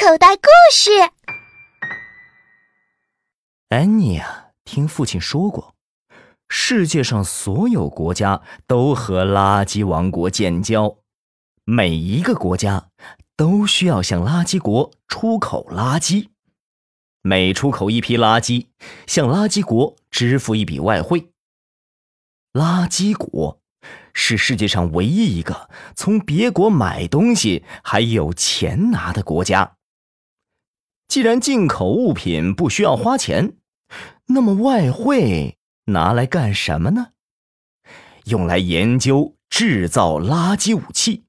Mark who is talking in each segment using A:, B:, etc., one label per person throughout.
A: 口袋故事。
B: 安妮啊听父亲说过，世界上所有国家都和垃圾王国建交，每一个国家都需要向垃圾国出口垃圾，每出口一批垃圾，向垃圾国支付一笔外汇。垃圾国是世界上唯一一个从别国买东西还有钱拿的国家。既然进口物品不需要花钱，那么外汇拿来干什么呢？用来研究制造垃圾武器，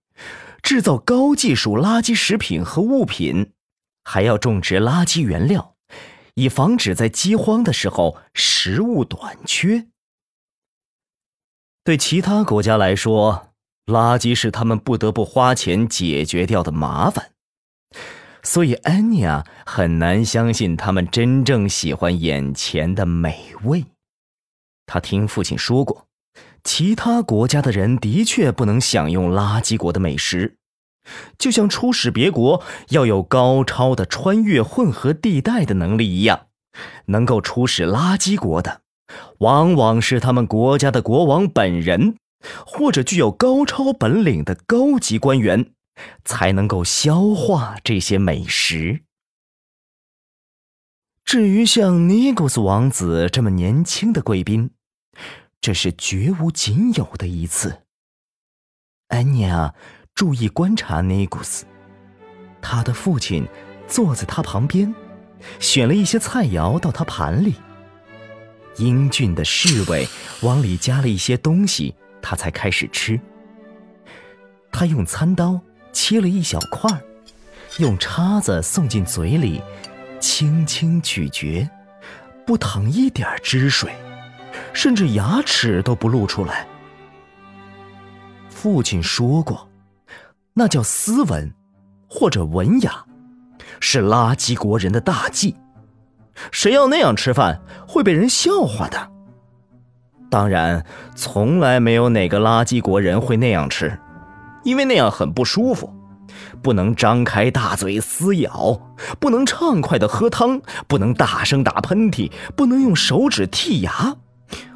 B: 制造高技术垃圾食品和物品，还要种植垃圾原料，以防止在饥荒的时候食物短缺。对其他国家来说，垃圾是他们不得不花钱解决掉的麻烦。所以，安妮亚很难相信他们真正喜欢眼前的美味。他听父亲说过，其他国家的人的确不能享用垃圾国的美食，就像出使别国要有高超的穿越混合地带的能力一样。能够出使垃圾国的，往往是他们国家的国王本人，或者具有高超本领的高级官员。才能够消化这些美食。至于像尼古斯王子这么年轻的贵宾，这是绝无仅有的一次。安妮啊注意观察尼古斯，他的父亲坐在他旁边，选了一些菜肴到他盘里。英俊的侍卫往里加了一些东西，他才开始吃。他用餐刀。切了一小块儿用叉子送进嘴里，轻轻咀嚼，不淌一点汁水，甚至牙齿都不露出来。父亲说过，那叫斯文，或者文雅，是垃圾国人的大忌。谁要那样吃饭，会被人笑话的。当然，从来没有哪个垃圾国人会那样吃。因为那样很不舒服，不能张开大嘴撕咬，不能畅快的喝汤，不能大声打喷嚏，不能用手指剔牙，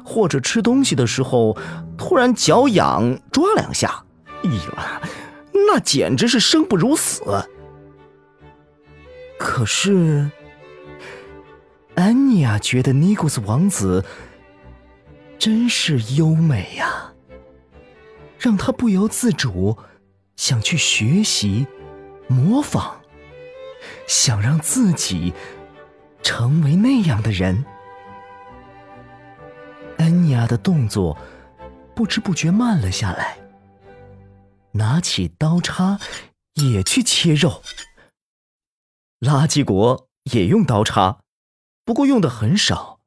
B: 或者吃东西的时候突然脚痒抓两下，哎呀，那简直是生不如死。可是，安妮亚觉得尼古斯王子真是优美呀。让他不由自主想去学习、模仿，想让自己成为那样的人。安妮亚的动作不知不觉慢了下来，拿起刀叉也去切肉。垃圾国也用刀叉，不过用的很少，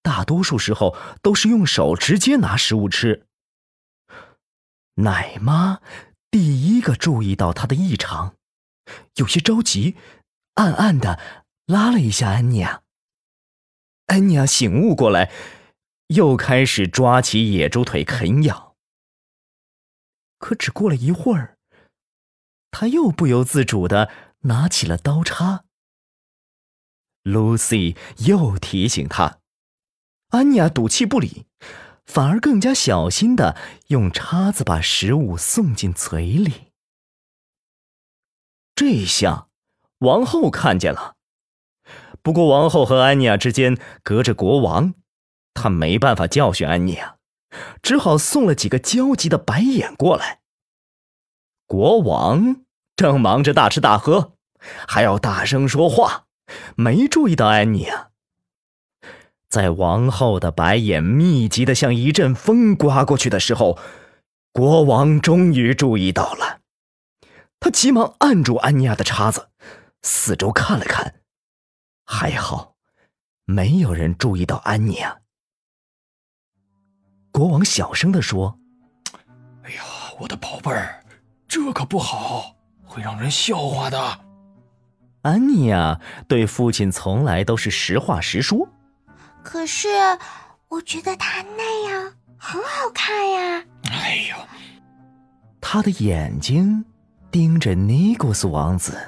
B: 大多数时候都是用手直接拿食物吃。奶妈第一个注意到他的异常，有些着急，暗暗的拉了一下安妮亚。安妮亚醒悟过来，又开始抓起野猪腿啃咬。可只过了一会儿，他又不由自主的拿起了刀叉。Lucy 又提醒他，安妮亚赌气不理。反而更加小心的用叉子把食物送进嘴里。这下，王后看见了。不过，王后和安妮亚之间隔着国王，她没办法教训安妮亚，只好送了几个焦急的白眼过来。国王正忙着大吃大喝，还要大声说话，没注意到安妮亚。在王后的白眼密集的像一阵风刮过去的时候，国王终于注意到了。他急忙按住安妮亚的叉子，四周看了看，还好，没有人注意到安妮亚。国王小声的说：“
C: 哎呀，我的宝贝儿，这可不好，会让人笑话的。”
B: 安妮亚对父亲从来都是实话实说。
A: 可是，我觉得他那样很好看呀！哎呦，
B: 他的眼睛盯着尼古斯王子。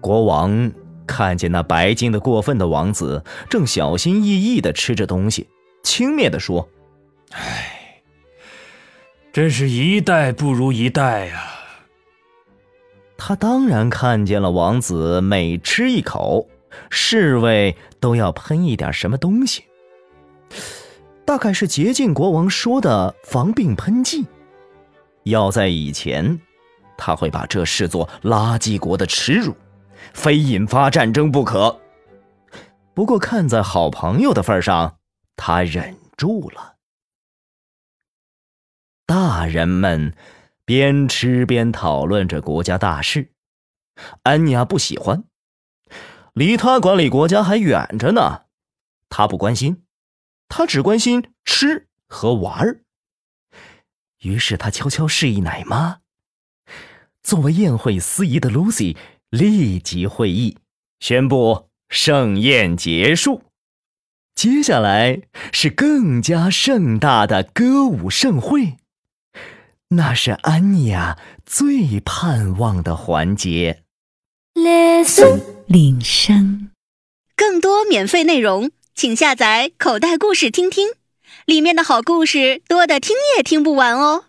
B: 国王看见那白净的过分的王子，正小心翼翼的吃着东西，轻蔑的说：“
C: 哎，真是一代不如一代呀！”
B: 他当然看见了王子每吃一口，侍卫都要喷一点什么东西，大概是洁净国王说的防病喷剂。要在以前，他会把这视作垃圾国的耻辱。非引发战争不可。不过，看在好朋友的份上，他忍住了。大人们边吃边讨论着国家大事，安妮不喜欢，离他管理国家还远着呢。他不关心，他只关心吃和玩儿。于是，他悄悄示意奶妈，作为宴会司仪的 Lucy。立即会议，宣布盛宴结束。接下来是更加盛大的歌舞盛会，那是安妮亚最盼望的环节。
D: Listen，铃声。更多免费内容，请下载口袋故事听听，里面的好故事多的听也听不完哦。